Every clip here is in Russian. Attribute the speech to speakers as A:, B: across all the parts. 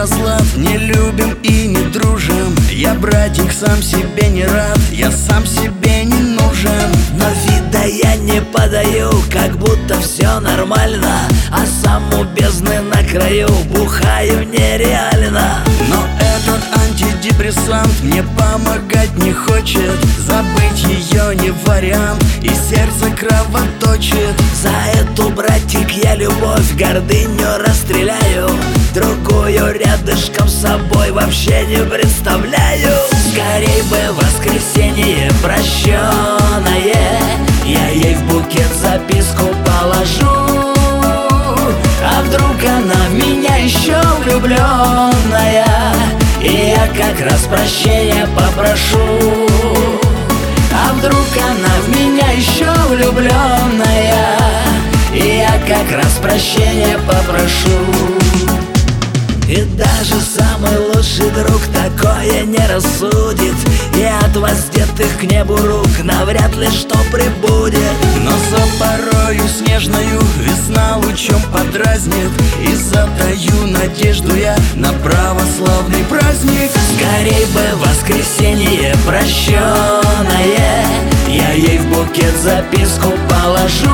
A: разлад Не любим и не дружим. Я, братик, сам себе не рад Я сам себе не нужен.
B: Но вида я не подаю Как будто все нормально А сам у бездны на краю Бухаю нереально.
A: Но этот антидепрессант Мне помогать не хочет Забыть ее не вариант И сердце кровоточит.
B: За эту, братик, я любовь Гордыню расстреляю. Другую рядышком с собой Вообще не представляю. Скорей бы воскресенье прощенное Я ей в букет записку положу. А вдруг она в меня еще влюбленная И я как раз прощения попрошу А вдруг она в меня еще влюбленная И я как раз прощения попрошу. И даже самый лучший друг такое не рассудит. И от воздетых к небу рук навряд ли что прибудет.
A: Но за порою снежною весна лучом подразнит. И затаю надежду я на православный праздник.
B: Скорей бы воскресенье прощенное Я ей в букет записку положу.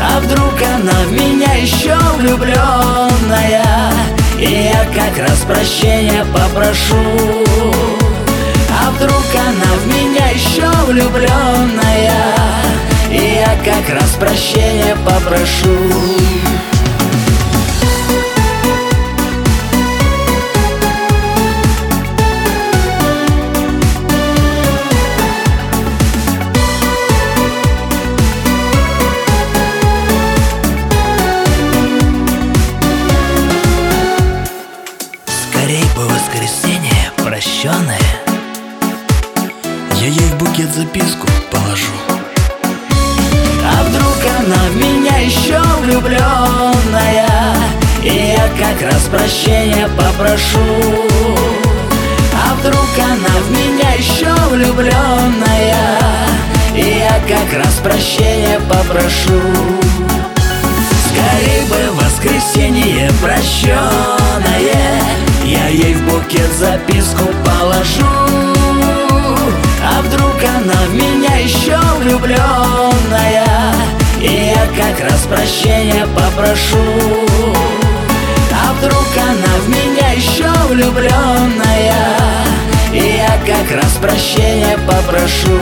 B: А вдруг она в меня еще влюбленная И я как раз прощения попрошу. А вдруг она в меня еще влюбленная И я как раз прощения попрошу
A: букет записку положу.
B: А вдруг она в меня еще влюбленная И я как раз прощения попрошу. А вдруг она в меня еще влюбленная И я как раз прощения попрошу. Скорей бы воскресенье прощенное в меня еще влюбленная И я как раз прощения попрошу. А вдруг она в меня еще влюбленная И я как раз прощения попрошу